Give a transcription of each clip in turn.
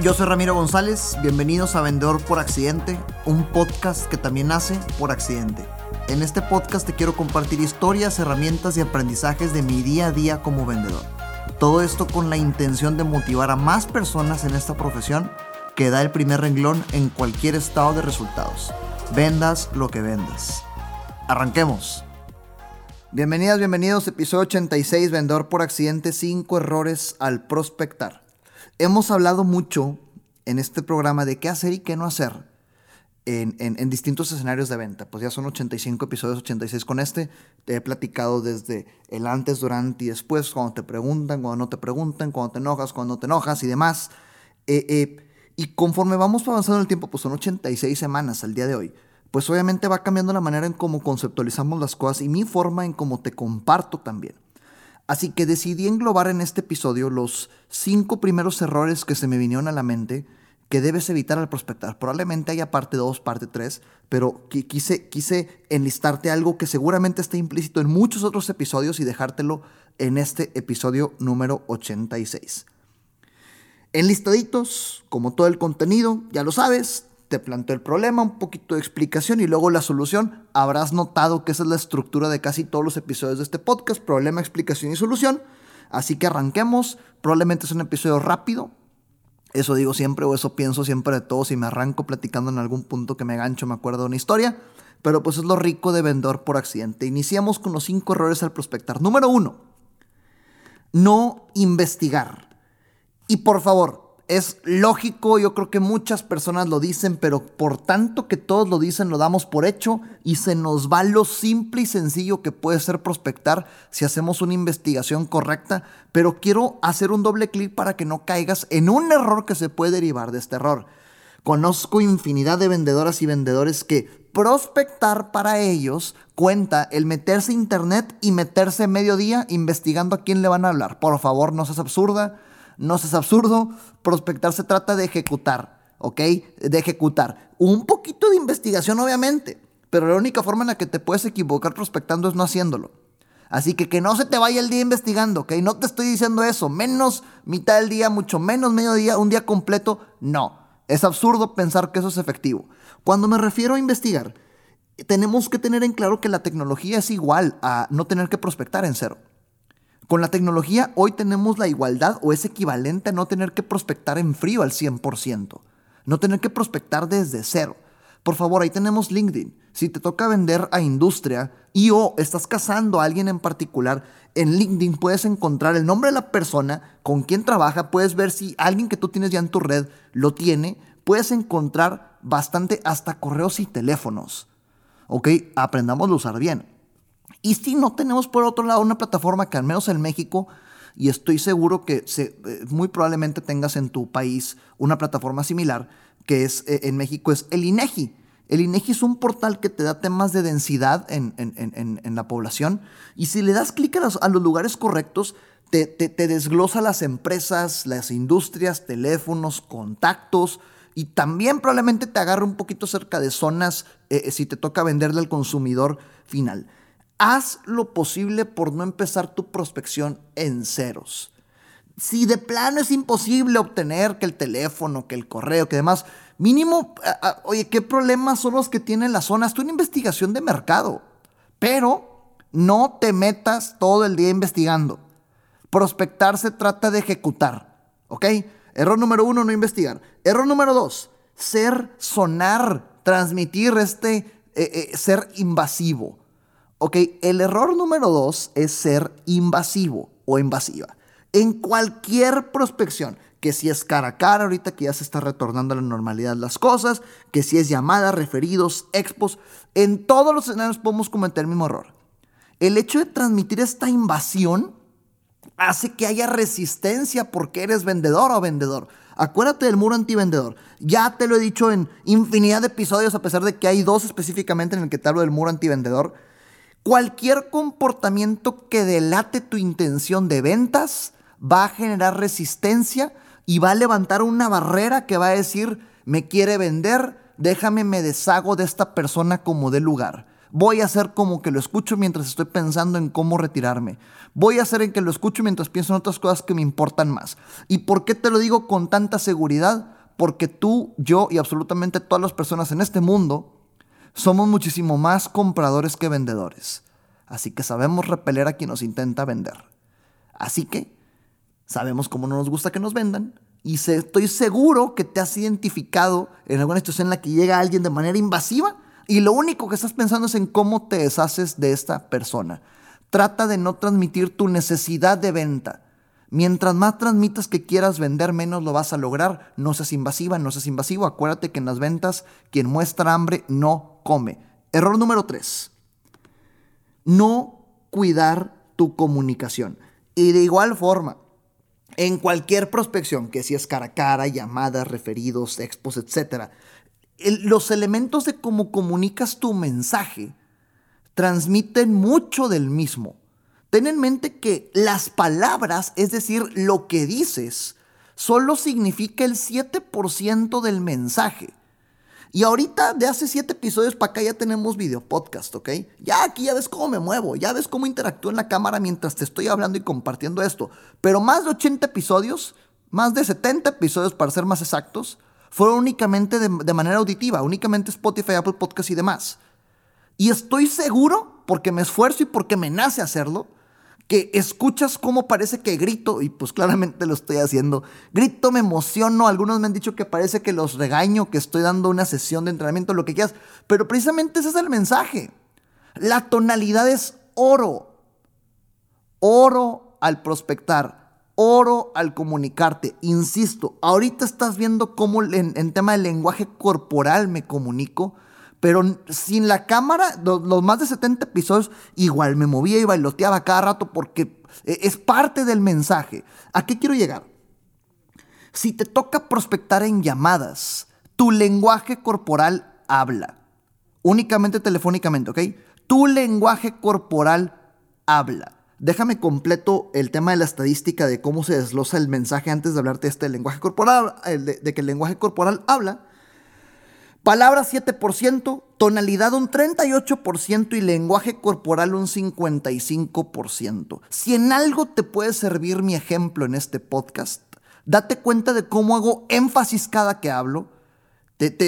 Yo soy Ramiro González, bienvenidos a Vendedor por Accidente, un podcast que también nace por accidente. En este podcast te quiero compartir historias, herramientas y aprendizajes de mi día a día como vendedor. Todo esto con la intención de motivar a más personas en esta profesión que da el primer renglón en cualquier estado de resultados. Vendas lo que vendas. Arranquemos. Bienvenidas, bienvenidos, episodio 86, Vendedor por Accidente, 5 errores al prospectar. Hemos hablado mucho en este programa de qué hacer y qué no hacer en, distintos escenarios de venta. Pues ya son 85 episodios, 86 con este. Te he platicado desde el antes, durante y después, cuando te preguntan, cuando no te preguntan, cuando te enojas, cuando no te enojas y demás. Eh, eh, y conforme vamos avanzando el tiempo, pues son 86 semanas al día de hoy pues obviamente va cambiando la manera en cómo conceptualizamos las cosas y mi forma en cómo te comparto también. Así que decidí englobar en este episodio los cinco primeros errores que se me vinieron a la mente que debes evitar al prospectar. Probablemente haya parte 2, parte 3, pero quise, quise enlistarte algo que seguramente está implícito en muchos otros episodios y dejártelo en este episodio número 86. Enlistaditos, como todo el contenido, ya lo sabes, te planteo el problema, un poquito de explicación y luego la solución. Habrás notado que esa es la estructura de casi todos los episodios de este podcast, problema, explicación y solución. Así que arranquemos. Probablemente es un episodio rápido. Eso digo siempre o eso pienso siempre de todos y me arranco platicando en algún punto que me gancho, me acuerdo de una historia. Pero pues es lo rico de vendedor por accidente. Iniciamos con los cinco errores al prospectar. Número uno, no investigar. Y por favor, es lógico, yo creo que muchas personas lo dicen, pero por tanto que todos lo dicen, lo damos por hecho y se nos va lo simple y sencillo que puede ser prospectar si hacemos una investigación correcta, pero quiero hacer un doble clic para que no caigas en un error que se puede derivar de este error. Conozco infinidad de vendedoras y vendedores que prospectar para ellos cuenta el meterse a internet y meterse mediodía investigando a quién le van a hablar. Por favor, no seas absurda no es absurdo. Prospectar se trata de ejecutar, ¿ok? De ejecutar. Un poquito de investigación, obviamente, pero la única forma en la que te puedes equivocar prospectando es no haciéndolo. Así que que no se te vaya el día investigando, ¿ok? No te estoy diciendo eso, menos mitad del día, mucho menos medio día, un día completo, no. Es absurdo pensar que eso es efectivo. Cuando me refiero a investigar, tenemos que tener en claro que la tecnología es igual a no tener que prospectar en cero. Con la tecnología hoy tenemos la igualdad o es equivalente a no tener que prospectar en frío al 100%, no tener que prospectar desde cero. Por favor, ahí tenemos LinkedIn. Si te toca vender a industria y o estás casando a alguien en particular, en LinkedIn puedes encontrar el nombre de la persona, con quien trabaja, puedes ver si alguien que tú tienes ya en tu red lo tiene, puedes encontrar bastante hasta correos y teléfonos. ¿Ok? Aprendamos a usar bien. Y si no tenemos por otro lado una plataforma que al menos en México, y estoy seguro que eh, muy probablemente tengas en tu país una plataforma similar, que es eh, en México es el INEGI. El INEGI es un portal que te da temas de densidad en, la población y si le das clic a los, lugares correctos, te, desglosa las empresas, las industrias, teléfonos, contactos y también probablemente te agarre un poquito cerca de zonas eh, si te toca venderle al consumidor final haz lo posible por no empezar tu prospección en ceros. Si de plano es imposible obtener que el teléfono, que el correo, que demás, mínimo, oye, ¿qué problemas son los que tienen las zonas? Tú una investigación de mercado, pero no te metas todo el día investigando. Prospectar se trata de ejecutar, ¿ok? Error número uno, no investigar. Error número dos, ser, sonar, transmitir este, eh, eh, ser invasivo. Ok, el error número dos es ser invasivo o invasiva. En cualquier prospección, que si es cara a cara, ahorita que ya se está retornando a la normalidad las cosas, que si es llamada, referidos, expos, en todos los escenarios podemos cometer el mismo error. El hecho de transmitir esta invasión hace que haya resistencia porque eres vendedor o vendedor. Acuérdate del muro antivendedor. Ya te lo he dicho en infinidad de episodios, a pesar de que hay dos específicamente en el que te hablo del muro antivendedor. Cualquier comportamiento que delate tu intención de ventas va a generar resistencia y va a levantar una barrera que va a decir, me quiere vender, déjame me deshago de esta persona como de lugar. Voy a hacer como que lo escucho mientras estoy pensando en cómo retirarme. Voy a hacer en que lo escucho mientras pienso en otras cosas que me importan más. ¿Y por qué te lo digo con tanta seguridad? Porque tú, yo y absolutamente todas las personas en este mundo somos muchísimo más compradores que vendedores. Así que sabemos repeler a quien nos intenta vender. Así que sabemos cómo no nos gusta que nos vendan. Y estoy seguro que te has identificado en alguna situación en la que llega alguien de manera invasiva y lo único que estás pensando es en cómo te deshaces de esta persona. Trata de no transmitir tu necesidad de venta. Mientras más transmitas que quieras vender, menos lo vas a lograr. No seas invasiva, no seas invasivo. Acuérdate que en las ventas, quien muestra hambre no come. Error número tres. No cuidar tu comunicación. Y de igual forma, en cualquier prospección, que si es cara a cara, llamadas, referidos, expos, etc., los elementos de cómo comunicas tu mensaje transmiten mucho del mismo. Ten en mente que las palabras, es decir, lo que dices, solo significa el 7% del mensaje. Y ahorita, de hace 7 episodios para acá, ya tenemos video podcast, ¿ok? Ya aquí ya ves cómo me muevo, ya ves cómo interactúo en la cámara mientras te estoy hablando y compartiendo esto. Pero más de 80 episodios, más de 70 episodios para ser más exactos, fueron únicamente de, manera auditiva, únicamente Spotify, Apple Podcast y demás. Y estoy seguro, porque me esfuerzo y porque me nace hacerlo, que escuchas cómo parece que grito, y pues claramente lo estoy haciendo. Grito, me emociono, algunos me han dicho que parece que los regaño, que estoy dando una sesión de entrenamiento, lo que quieras, pero precisamente ese es el mensaje. La tonalidad es oro. Oro al prospectar oro al comunicarte. Insisto, ahorita estás viendo cómo en, tema de lenguaje corporal me comunico, pero sin la cámara, los, más de 70 episodios, igual me movía y bailoteaba cada rato porque e, es parte del mensaje. ¿A qué quiero llegar? Si te toca prospectar en llamadas, tu lenguaje corporal habla. Únicamente telefónicamente, ¿ok? Tu lenguaje corporal habla. Déjame completo el tema de la estadística de cómo se desglosa el mensaje antes de hablarte de este lenguaje corporal, de, que el lenguaje corporal habla. Palabras 7%, tonalidad un 38% y lenguaje corporal un 55%. Si en algo te puede servir mi ejemplo en este podcast, date cuenta de cómo hago énfasis cada que hablo.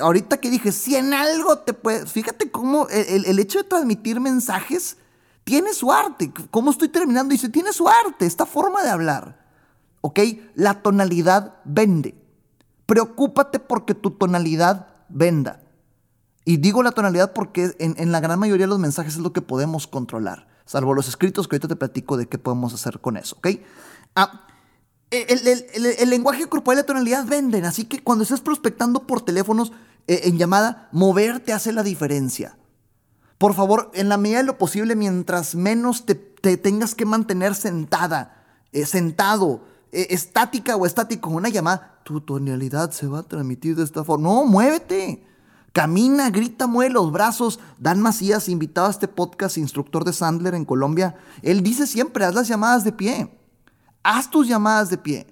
ahorita que dije, si en algo te puede... Fíjate cómo el hecho de transmitir mensajes tiene su arte. ¿Cómo estoy terminando? Dice, tiene su arte, esta forma de hablar. ¿Ok? La tonalidad vende. Preocúpate porque tu tonalidad venda. Y digo la tonalidad porque en, la gran mayoría de los mensajes es lo que podemos controlar, salvo los escritos que ahorita te platico de qué podemos hacer con eso, ¿ok? Ah, el, lenguaje corporal y la tonalidad venden, así que cuando estés prospectando por teléfonos eh, en llamada, moverte hace la diferencia. Por favor, en la medida de lo posible, mientras menos te, tengas que mantener sentada, eh, sentado, eh, estática o estático una llamada, tu tonalidad se va a transmitir de esta forma. No, muévete. Camina, grita, mueve los brazos. Dan Macías, invitado a este podcast, instructor de Sandler en Colombia, él dice siempre, haz las llamadas de pie. Haz tus llamadas de pie.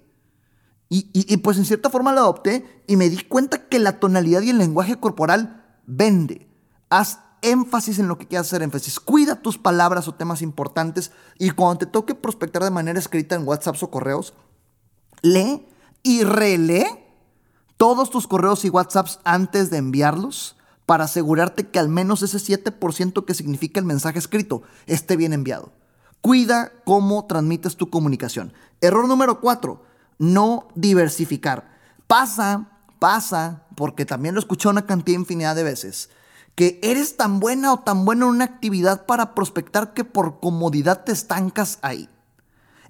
Y, y pues en cierta forma lo adopté y me di cuenta que la tonalidad y el lenguaje corporal vende. Haz énfasis en lo que quieras hacer énfasis. Cuida tus palabras o temas importantes y cuando te toque prospectar de manera escrita en WhatsApp o correos, lee y relee todos tus correos y WhatsApps antes de enviarlos para asegurarte que al menos ese 7% que significa el mensaje escrito esté bien enviado. Cuida cómo transmites tu comunicación. Error número 4, no diversificar. Pasa, pasa, porque también lo escuché una cantidad infinidad de veces que eres tan buena o tan buena en una actividad para prospectar que por comodidad te estancas ahí.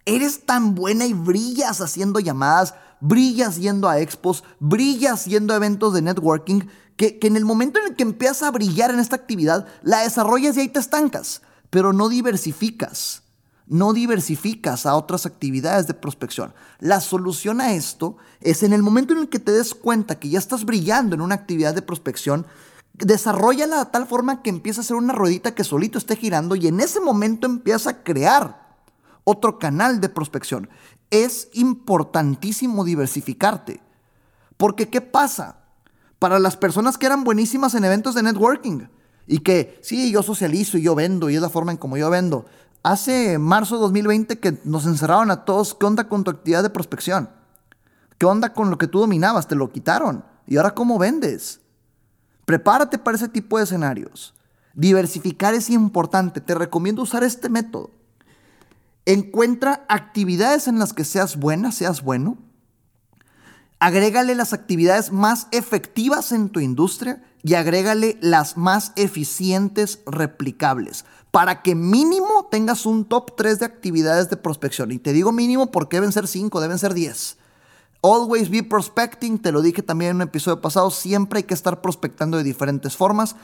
Eres tan buena y brillas haciendo llamadas, brillas yendo a expos, brillas yendo a eventos de networking, que, en el momento en el que empiezas a brillar en esta actividad, la desarrollas y ahí te estancas, pero no diversificas. No diversificas a otras actividades de prospección. La solución a esto es en el momento en el que te des cuenta que ya estás brillando en una actividad de prospección, desarrollala de tal forma que empieza a ser una ruedita que solito esté girando y en ese momento empieza a crear otro canal de prospección. Es importantísimo diversificarte. Porque ¿qué pasa? Para las personas que eran buenísimas en eventos de networking, Y que sí, yo socializo y yo vendo y es la forma en como yo vendo. Hace marzo de 2020 que nos encerraron a todos, ¿qué onda con tu actividad de prospección? ¿Qué onda con lo que tú dominabas? Te lo quitaron. ¿Y ahora cómo vendes? Prepárate para ese tipo de escenarios. Diversificar es importante. Te recomiendo usar este método. Encuentra actividades en las que seas buena, seas bueno. Agrégale las actividades más efectivas en tu industria y agrégale las más eficientes replicables para que mínimo tengas un top 3 de actividades de prospección. Y te digo mínimo porque deben ser 5, deben ser 10. Always be prospecting, te lo dije también en un episodio pasado, siempre hay que estar prospectando de diferentes formas.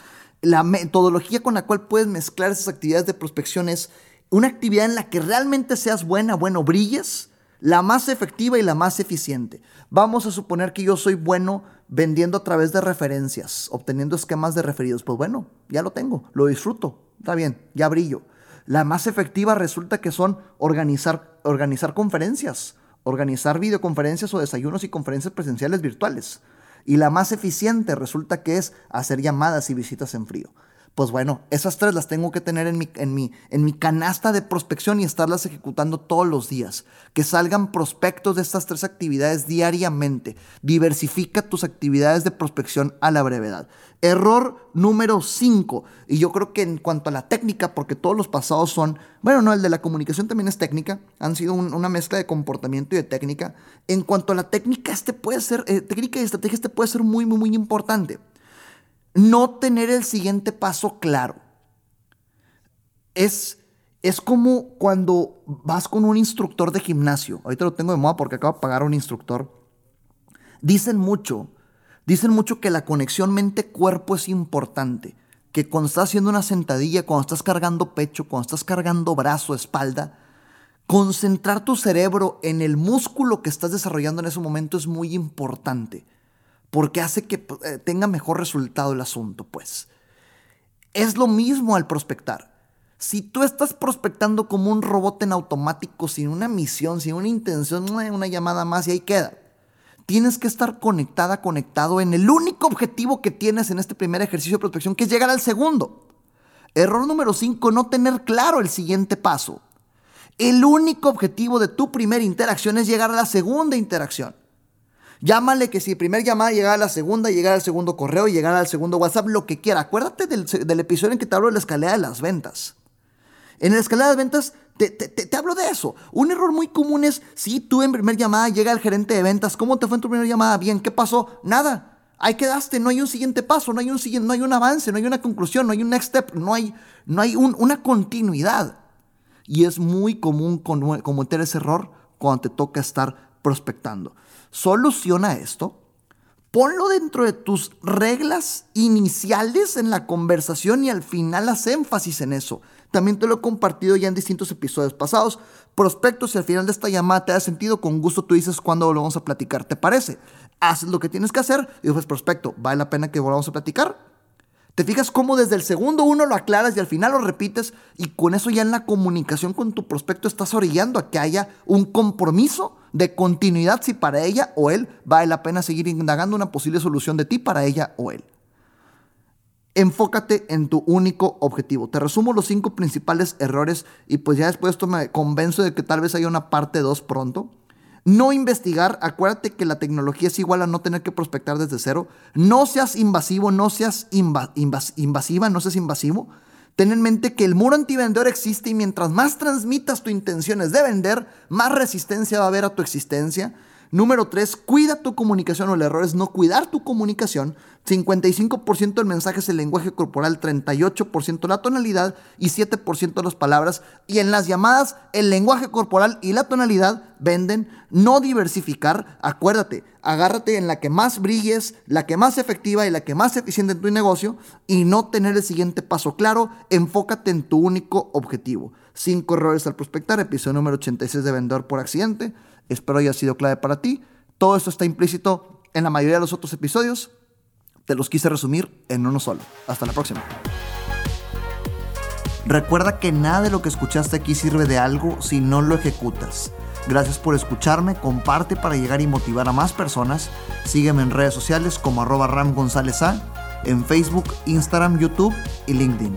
La metodología con la cual puedes mezclar esas actividades de prospección es una actividad en la que realmente seas buena, bueno, brilles, la más efectiva y la más eficiente. Vamos a suponer que yo soy bueno vendiendo a través de referencias, obteniendo esquemas de referidos. Pues bueno, ya lo tengo, lo disfruto, está bien, ya brillo. La más efectiva resulta que son organizar, organizar conferencias, organizar videoconferencias o desayunos y conferencias presenciales virtuales. Y la más eficiente resulta que es hacer llamadas y visitas en frío pues bueno, esas tres las tengo que tener en mi, en, mi, en mi canasta de prospección y estarlas ejecutando todos los días. Que salgan prospectos de estas tres actividades diariamente. Diversifica tus actividades de prospección a la brevedad. Error número 5. Y yo creo que en cuanto a la técnica, porque todos los pasados son, bueno, no, el de la comunicación también es técnica, han sido una mezcla de comportamiento y de técnica. En cuanto a la técnica, este puede ser, eh, técnica y estrategia, este puede ser muy, muy, muy importante no tener el siguiente paso claro. Es, es como cuando vas con un instructor de gimnasio. Ahorita lo tengo de moda porque acabo de pagar a un instructor. Dicen mucho, dicen mucho que la conexión mente-cuerpo es importante. Que cuando estás haciendo una sentadilla, cuando estás cargando pecho, cuando estás cargando brazo, espalda, concentrar tu cerebro en el músculo que estás desarrollando en ese momento es muy importante porque hace que eh, tenga mejor resultado el asunto, pues. Es lo mismo al prospectar. Si tú estás prospectando como un robot en automático, sin una misión, sin una intención, una llamada más y ahí queda. Tienes que estar conectada, conectado en el único objetivo que tienes en este primer ejercicio de prospección, que es llegar al segundo. Error número 5, no tener claro el siguiente paso. El único objetivo de tu primera interacción es llegar a la segunda interacción. Llámale que si primer llamada llegara a la segunda, llegara al segundo correo, llegara al segundo WhatsApp, lo que quiera. Acuérdate del, episodio en que te hablo de la escalera de las ventas. En la escalera de ventas te, te, hablo de eso. Un error muy común es si tú en primer llamada llega el gerente de ventas, ¿cómo te fue en tu primera llamada? Bien, ¿qué pasó? Nada. Ahí quedaste, no hay un siguiente paso, no hay un, siguiente, no hay un avance, no hay una conclusión, no hay un next step, no hay, no hay una continuidad. Y es muy común cometer ese error cuando te toca estar prospectando. Soluciona esto. Ponlo dentro de tus reglas iniciales en la conversación y al final haz énfasis en eso. También te lo he compartido ya en distintos episodios pasados. Prospectos, si al final de esta llamada te da sentido, con gusto tú dices cuándo lo vamos a platicar. ¿Te parece? Haces lo que tienes que hacer y dices, prospecto, ¿vale la pena que volvamos a platicar? ¿Te fijas cómo desde el segundo uno lo aclaras y al final lo repites y con eso ya en la comunicación con tu prospecto estás orillando a que haya un compromiso de continuidad si para ella o él vale la pena seguir indagando una posible solución de ti para ella o él? Enfócate en tu único objetivo. Te resumo los cinco principales errores y pues ya después esto me convenzo de que tal vez haya una parte 2 pronto. No investigar, acuérdate que la tecnología es igual a no tener que prospectar desde cero. No seas invasivo, no seas invasiva, no seas invasivo. Ten en mente que el muro antivendedor existe y mientras más transmitas tu intenciones de vender, más resistencia va a haber a tu existencia. Número 3, cuida tu comunicación o el error es no cuidar tu comunicación. 55% del mensaje es el lenguaje corporal, 38% la tonalidad y 7% las palabras. Y en las llamadas, el lenguaje corporal y la tonalidad venden. No diversificar, acuérdate, agárrate en la que más brilles, la que más efectiva y la que más eficiente en tu negocio y no tener el siguiente paso claro. Enfócate en tu único objetivo. Cinco errores al prospectar, episodio número 86 de Vendedor por Accidente. Espero haya sido clave para ti. Todo esto está implícito en la mayoría de los otros episodios. Te los quise resumir en uno solo. Hasta la próxima. Recuerda que nada de lo que escuchaste aquí sirve de algo si no lo ejecutas. Gracias por escucharme, comparte para llegar y motivar a más personas. Sígueme en redes sociales como arroba Ram González A en Facebook, Instagram, YouTube y LinkedIn.